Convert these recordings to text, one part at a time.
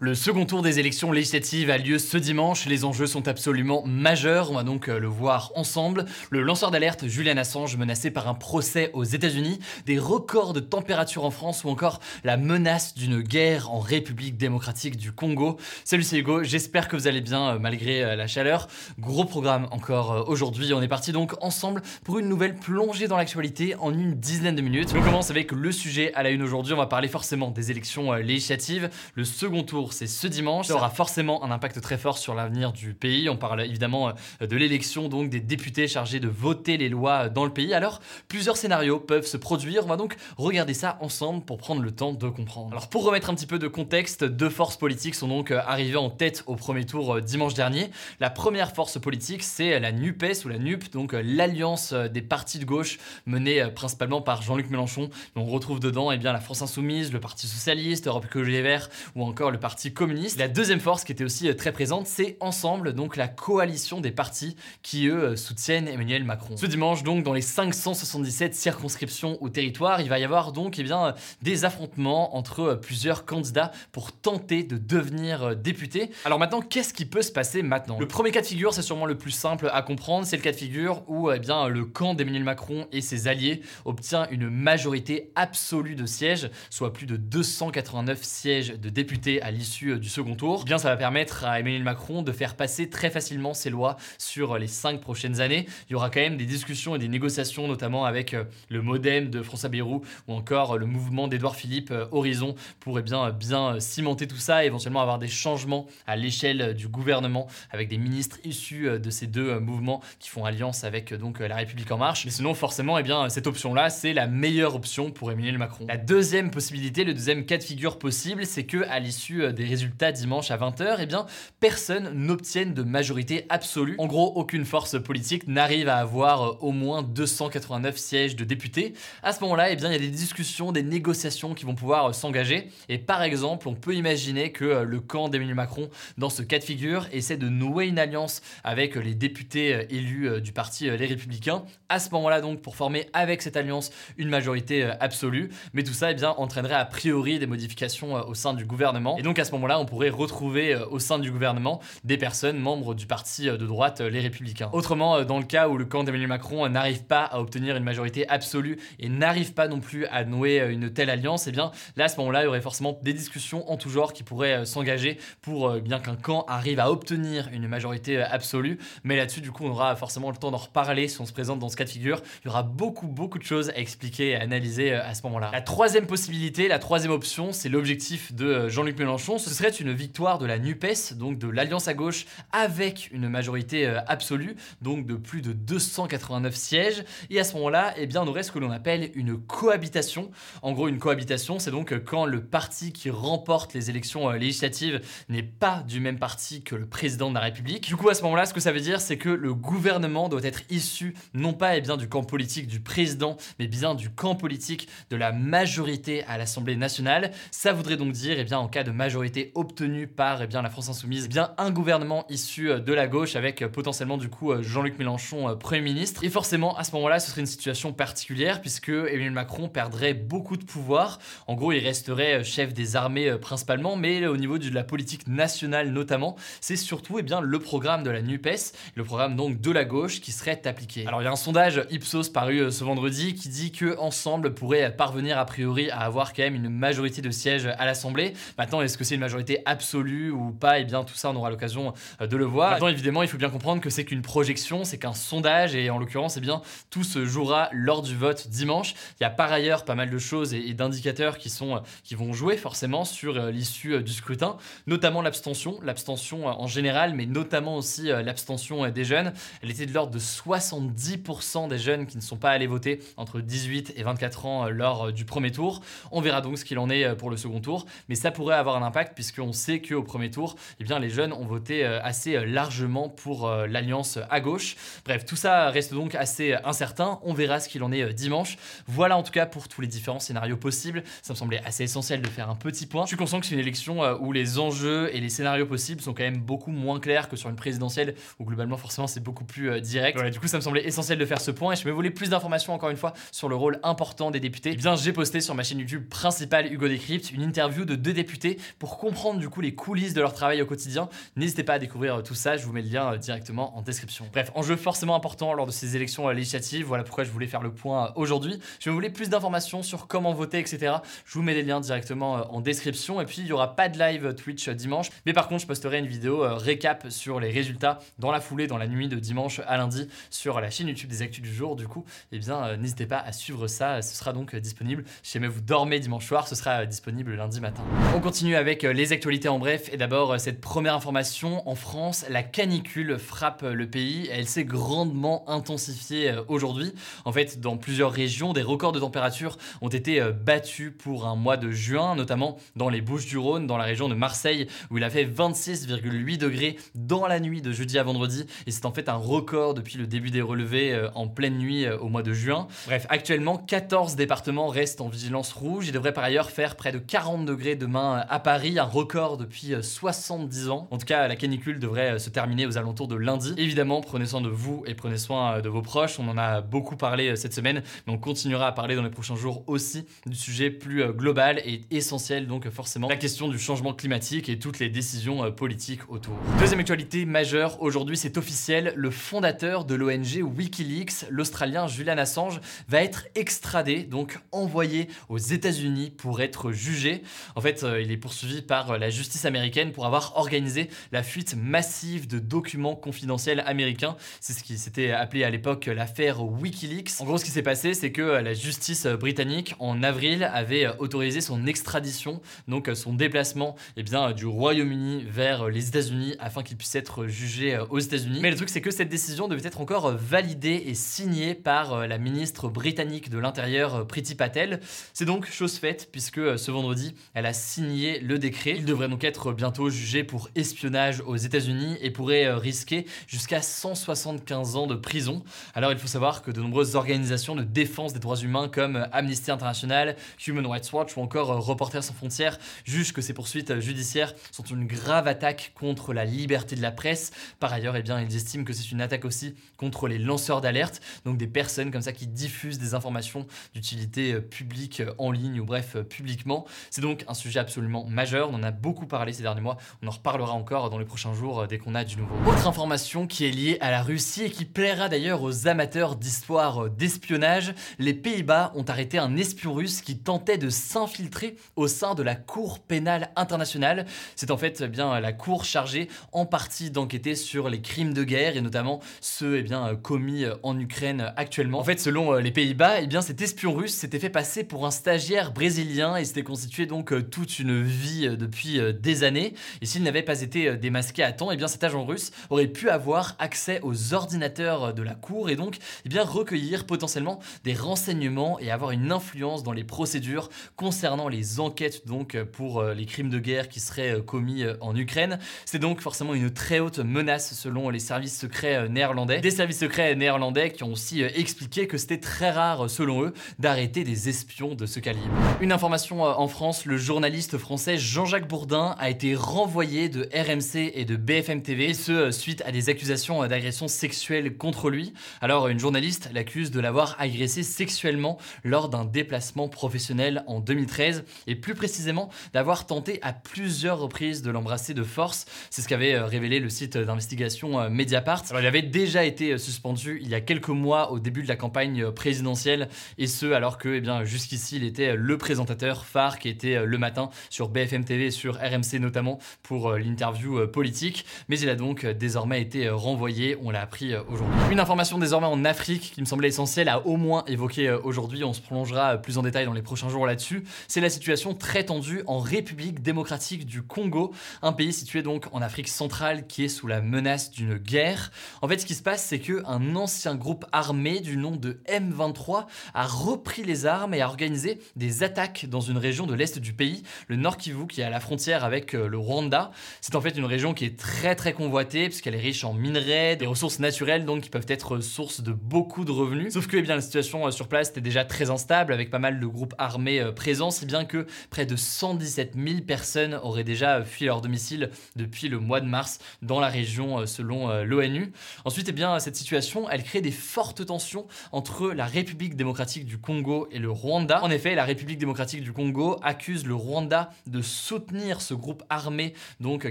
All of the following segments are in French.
Le second tour des élections législatives a lieu ce dimanche. Les enjeux sont absolument majeurs. On va donc euh, le voir ensemble. Le lanceur d'alerte Julian Assange menacé par un procès aux États-Unis, des records de température en France ou encore la menace d'une guerre en République démocratique du Congo. Salut, c'est Hugo. J'espère que vous allez bien euh, malgré euh, la chaleur. Gros programme encore aujourd'hui. On est parti donc ensemble pour une nouvelle plongée dans l'actualité en une dizaine de minutes. On commence avec le sujet à la une aujourd'hui. On va parler forcément des élections législatives. Le second tour c'est ce dimanche. Ça aura forcément un impact très fort sur l'avenir du pays. On parle évidemment euh, de l'élection donc des députés chargés de voter les lois dans le pays. Alors, plusieurs scénarios peuvent se produire. On va donc regarder ça ensemble pour prendre le temps de comprendre. Alors, pour remettre un petit peu de contexte, deux forces politiques sont donc euh, arrivées en tête au premier tour euh, dimanche dernier. La première force politique, c'est la NUPES ou la NUP, donc l'alliance des partis de gauche menée principalement par Jean-Luc Mélenchon. On retrouve dedans eh bien, la France Insoumise, le Parti Socialiste, Europe Écologie Les Verts ou encore le Parti communiste. La deuxième force qui était aussi euh, très présente, c'est Ensemble, donc la coalition des partis qui, eux, euh, soutiennent Emmanuel Macron. Ce dimanche, donc, dans les 577 circonscriptions ou territoires, il va y avoir donc eh bien, des affrontements entre euh, plusieurs candidats pour tenter de devenir député. Alors maintenant, qu'est-ce qui peut se passer maintenant? Le premier cas de figure, c'est sûrement le plus simple à comprendre, c'est le cas de figure où eh bien, le camp d'Emmanuel Macron et ses alliés obtient une majorité absolue de sièges, soit plus de 289 sièges de députés à l'issue euh, du second tour, eh bien ça va permettre à Emmanuel Macron de faire passer très facilement ses lois sur les cinq prochaines années. Il y aura quand même des discussions et des négociations, notamment avec euh, le MoDem de François Bayrou ou encore euh, le mouvement d'Edouard Philippe Horizon pour eh bien, bien cimenter tout ça et éventuellement avoir des changements à l'échelle du gouvernement avec des ministres issus de ces deux mouvements qui font alliance avec donc la République en marche. Mais sinon forcément eh bien, cette option-là c'est la meilleure option pour Emmanuel Macron. La deuxième possibilité, le deuxième cas de figure possible, c'est que à l'issue des résultats dimanche à 20h, eh bien, personne n'obtienne de majorité absolue. En gros, aucune force politique n'arrive à avoir euh, au moins 289 sièges de députés. À ce moment-là, eh bien, il y a des discussions, des négociations qui vont pouvoir euh, s'engager. Et par exemple, on peut imaginer que euh, le camp d'Emmanuel Macron, dans ce cas de figure, essaie de nouer une alliance avec les députés élus du parti Les Républicains. À ce moment-là, donc, pour former avec cette alliance une majorité absolue. Mais tout ça, eh bien, entraînerait a priori des modifications au sein du gouvernement. Et donc, à ce moment-là, on pourrait retrouver euh, au sein du gouvernement des personnes membres du parti euh, de droite, euh, les Républicains. Autrement, dans le cas où le camp d'Emmanuel Macron n'arrive pas à obtenir une majorité absolue et n'arrive pas non plus à nouer une telle alliance, et eh bien là, à ce moment-là, il y aurait forcément des discussions en tout genre qui pourraient s'engager pour bien qu'un camp arrive à obtenir une majorité absolue. Mais là-dessus, du coup, on aura forcément le temps d'en reparler si on se présente dans ce cas de figure. Il y aura beaucoup, beaucoup de choses à expliquer et à analyser à ce moment-là. La troisième possibilité, la troisième option, c'est l'objectif de Jean-Luc Mélenchon ce serait une victoire de la NUPES, donc de l'Alliance à gauche, avec une majorité euh, absolue, donc de plus de 289 sièges. Et à ce moment-là, eh bien, on aurait ce que l'on appelle une cohabitation. En gros, une cohabitation, c'est donc quand le parti qui remporte les élections euh, législatives n'est pas du même parti que le président de la République. Du coup, à ce moment-là, ce que ça veut dire, c'est que le gouvernement doit être issu non pas eh bien, du camp politique du président, mais bien du camp politique de la majorité à l'Assemblée nationale. Ça voudrait donc dire, eh bien, en cas de majorité obtenue par eh bien, la France Insoumise, eh bien un gouvernement issu euh, de la gauche avec euh, potentiellement du coup euh, Jean-Luc Mélenchon Premier ministre. Et forcément, à ce moment-là, ce serait une situation particulière puisque Emmanuel Macron perdrait beaucoup de pouvoir. En gros, il resterait chef des armées principalement, mais au niveau de la politique nationale notamment, c'est surtout eh bien, le programme de la NUPES, le programme donc de la gauche qui serait appliqué. Alors il y a un sondage Ipsos paru ce vendredi qui dit que Ensemble pourrait parvenir a priori à avoir quand même une majorité de sièges à l'Assemblée. Maintenant, est-ce que c'est une majorité absolue ou pas, et eh bien tout ça on aura l'occasion de le voir. Évidemment il faut bien comprendre que c'est qu'une projection, c'est qu'un sondage et en l'occurrence eh bien tout se jouera lors du vote dimanche. Il y a par ailleurs pas mal de choses et, d'indicateurs qui sont qui vont jouer forcément sur l'issue du scrutin, notamment l'abstention, l'abstention en général, mais notamment aussi l'abstention des jeunes. Elle était de l'ordre de 70% des jeunes qui ne sont pas allés voter entre 18 et 24 ans lors du premier tour. On verra donc ce qu'il en est pour le second tour, mais ça pourrait avoir un impact puisqu'on sait qu'au premier tour, eh bien, les jeunes ont voté assez largement pour l'alliance à gauche. Bref, tout ça reste donc assez incertain. On verra ce qu'il en est dimanche. Voilà en tout cas pour tous les différents scénarios possibles. Ça me semblait assez essentiel de faire un petit point. Je suis conscient que c'est une élection où les enjeux et les scénarios possibles sont quand même beaucoup moins clairs que sur une présidentielle où globalement forcément c'est beaucoup plus direct. du coup ça me semblait essentiel de faire ce point et je me voulais plus d'informations encore une fois sur le rôle important des députés. Eh bien j'ai posté sur ma chaîne YouTube principale Hugo Décrypte une interview de deux députés pour comprendre du coup les coulisses de leur travail au quotidien. N'hésitez pas à découvrir tout ça, je vous mets le lien directement en description. Bref, enjeu forcément important lors de ces élections législatives, voilà pourquoi je voulais faire le point aujourd'hui. Je me voulais plus d'informations sur comment voter, etc. Je vous mets les liens directement en description et puis il n'y aura pas de live Twitch dimanche, mais par contre je posterai une vidéo récap sur les résultats dans la foulée, dans la nuit de dimanche à lundi sur la chaîne YouTube des Actus du jour. Du coup, eh bien n'hésitez pas à suivre ça, ce sera donc disponible. Si jamais vous dormez dimanche soir, ce sera disponible lundi matin. On continue avec les actualités en bref et d'abord cette première information en France, la canicule frappe le pays, elle s'est grandement intensifiée aujourd'hui. En fait, dans plusieurs régions, des records de température ont été battus pour un mois de juin, notamment dans les Bouches-du-Rhône, dans la région de Marseille, où il a fait 26,8 degrés dans la nuit de jeudi à vendredi. Et c'est en fait un record depuis le début des relevés euh, en pleine nuit euh, au mois de juin. Bref, actuellement, 14 départements restent en vigilance rouge. Il devrait par ailleurs faire près de 40 degrés demain à Paris, un record depuis 70 euh, ans. En tout cas, la canicule devrait se terminer aux alentours de lundi. Évidemment, prenez soin de vous et prenez soin de vos proches. On en a beaucoup parlé cette semaine, mais on continuera à parler dans les prochains jours aussi du sujet plus global et essentiel, donc forcément la question du changement climatique et toutes les décisions politiques autour. Deuxième actualité majeure aujourd'hui, c'est officiel, le fondateur de l'ONG Wikileaks, l'Australien Julian Assange, va être extradé, donc envoyé aux États-Unis pour être jugé. En fait, euh, il est poursuivi par la justice américaine pour avoir organisé la fuite massive de documents confidentiels américains. C'est ce qui s'était appelé à l'époque l'affaire Wikileaks. En gros, ce qui s'est passé, c'est que la justice britannique, en avril, avait autorisé son extradition, donc son déplacement eh bien, du Royaume-Uni vers les États-Unis afin qu'il puisse être jugé aux États-Unis. Mais le truc, c'est que cette décision devait être encore validée et signée par euh, la ministre britannique de l'Intérieur, euh, Priti Patel. C'est donc chose faite, puisque euh, ce vendredi, elle a signé le décret. Il devrait donc être bientôt jugé pour espionnage aux États-Unis et pourrait risquer jusqu'à 175 ans de prison. Alors, il faut savoir que de nombreuses organisations de défense des droits humains comme Amnesty International, Human Rights Watch ou encore Reporters sans frontières jugent que ces poursuites judiciaires sont une grave attaque contre la liberté de la presse. Par ailleurs, eh bien, ils estiment que c'est une attaque aussi contre les lanceurs d'alerte, donc des personnes comme ça qui diffusent des informations d'utilité euh, publique euh, en ligne ou bref euh, publiquement. C'est donc un sujet absolument majeur, on en a beaucoup parlé ces derniers mois, on en reparlera encore dans les prochains jours dès qu'on a du nouveau. Autre information qui est liée à la Russie et qui plaira d'ailleurs aux amateurs d'histoire d'espionnage, les Pays-Bas ont arrêté un espion russe qui tentait de s'infiltrer au sein de la Cour pénale internationale. C'est en fait eh bien la cour chargée en partie d'enquêter sur les crimes de guerre et notamment ceux eh bien, euh, commis euh, en Ukraine actuellement. En fait, selon euh, les Pays-Bas, eh cet espion russe s'était fait passer pour un stagiaire brésilien et s'était constitué donc toute une vie depuis des années. Et s'il n'avait pas été démasqué à temps, eh bien, cet agent russe aurait pu avoir accès aux ordinateurs de la cour et donc eh bien, recueillir potentiellement des renseignements et avoir une influence dans les procédures concernant les enquêtes donc pour les crimes de guerre qui seraient commis en Ukraine. C'est donc forcément une très haute menace selon les services secrets euh, néerlandais. Des services secrets néerlandais qui ont aussi euh, expliqué que c'était très rare, selon eux, d'arrêter des espions de ce calibre. Une information euh, en France, le journaliste français Jean-Jacques Bourdin a été renvoyé de RMC et de BFM TV, ce suite à des accusations d'agression sexuelle contre lui. Alors une journaliste l'accuse de l'avoir agressé sexuellement lors d'un déplacement professionnel en 2013 et plus précisément d'avoir tenté à plusieurs reprises de l'embrasser de force. C'est ce qu'avait révélé le site d'investigation Mediapart. Alors, il avait déjà été euh, suspendu il y a quelques mois au début de la campagne euh, présidentielle, et ce alors que, eh bien, jusqu'ici, il était euh, le présentateur phare qui était le matin sur BFM BFM TV sur RMC notamment pour l'interview politique, mais il a donc désormais été renvoyé, on l'a appris aujourd'hui. Une information désormais en Afrique qui me semblait essentielle à au moins évoquer aujourd'hui, on se prolongera plus en détail dans les prochains jours là-dessus, c'est la situation très tendue en République démocratique du Congo, un pays situé donc en Afrique centrale qui est sous la menace d'une guerre. En fait, ce qui se passe, c'est qu'un ancien groupe armé du nom de M23 a repris les armes et a organisé des attaques dans une région de l'est du pays, le Nord Kivu, qui est à la frontière avec euh, le Rwanda. C'est en fait une région qui est très très convoitée puisqu'elle est riche en minerais, des ressources naturelles donc qui peuvent être source de beaucoup de revenus. Sauf que eh bien, la situation euh, sur place était déjà très instable avec pas mal de groupes armés euh, présents, si bien que près de 117 000 personnes auraient déjà fui leur domicile depuis le mois de mars dans la région selon l'ONU. Ensuite, eh bien, cette situation, elle crée des fortes tensions entre la République démocratique du Congo et le Rwanda. En effet, la République démocratique du Congo accuse le Rwanda de soutenir ce groupe armé donc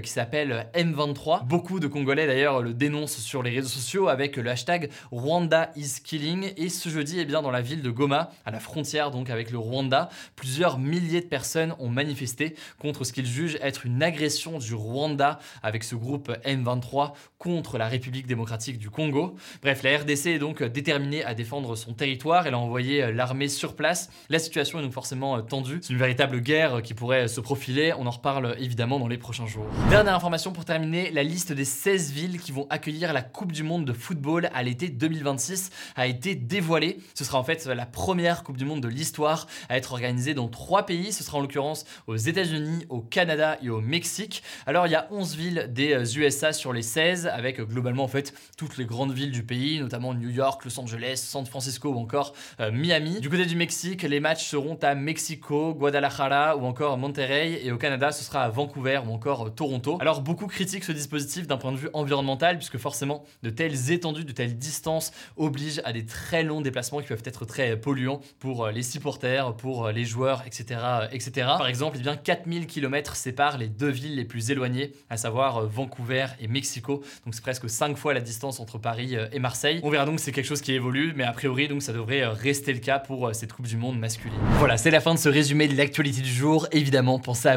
qui s'appelle M23. Beaucoup de Congolais d'ailleurs le dénoncent sur les réseaux sociaux avec le hashtag Rwanda is killing et ce jeudi, eh bien, dans la ville de Goma, à la frontière donc avec le Rwanda, plusieurs milliers de personnes ont manifesté contre ce qu'ils jugent être une agression du Rwanda avec ce groupe M23 contre la République démocratique du Congo. Bref, la RDC est donc déterminée à défendre son territoire, elle a envoyé euh, l'armée sur place. La situation est donc forcément euh, tendue. C'est une véritable guerre qui pourrait se profiler, on en reparle évidemment dans les prochains jours. Dernière information pour terminer, la liste des 16 villes qui vont accueillir la Coupe du Monde de football à l'été 2026 a été dévoilée. Ce sera en fait la première Coupe du Monde de l'histoire à être organisée dans trois pays. Ce sera en l'occurrence aux États-Unis, au Canada et au Mexique. Alors il y a 11 villes des USA euh, sur les 16 avec globalement en fait toutes les grandes villes du pays, notamment New York, Los Angeles, San Francisco ou encore euh, Miami. Du côté du Mexique, les matchs seront à Mexico, Guadalajara ou encore Monterrey et au Canada, ce sera à Vancouver ou encore euh, Toronto. Alors beaucoup critiquent ce dispositif d'un point de vue environnemental puisque forcément de telles étendues, de telles distances obligent à des très longs déplacements qui peuvent être très polluants pour euh, les supporters, pour les joueurs, etc. etc. Par exemple, eh bien 4000 km séparent les deux villes les plus éloignées, à savoir Vancouver et Mexico. Donc c'est presque 5 fois la distance entre Paris et Marseille. On verra donc c'est quelque chose qui évolue, mais a priori donc ça devrait euh, rester le cas pour euh, cette Coupe du Monde masculine. Voilà, c'est la fin de ce résumé de l'actualité du jour. Évidemment, pensez à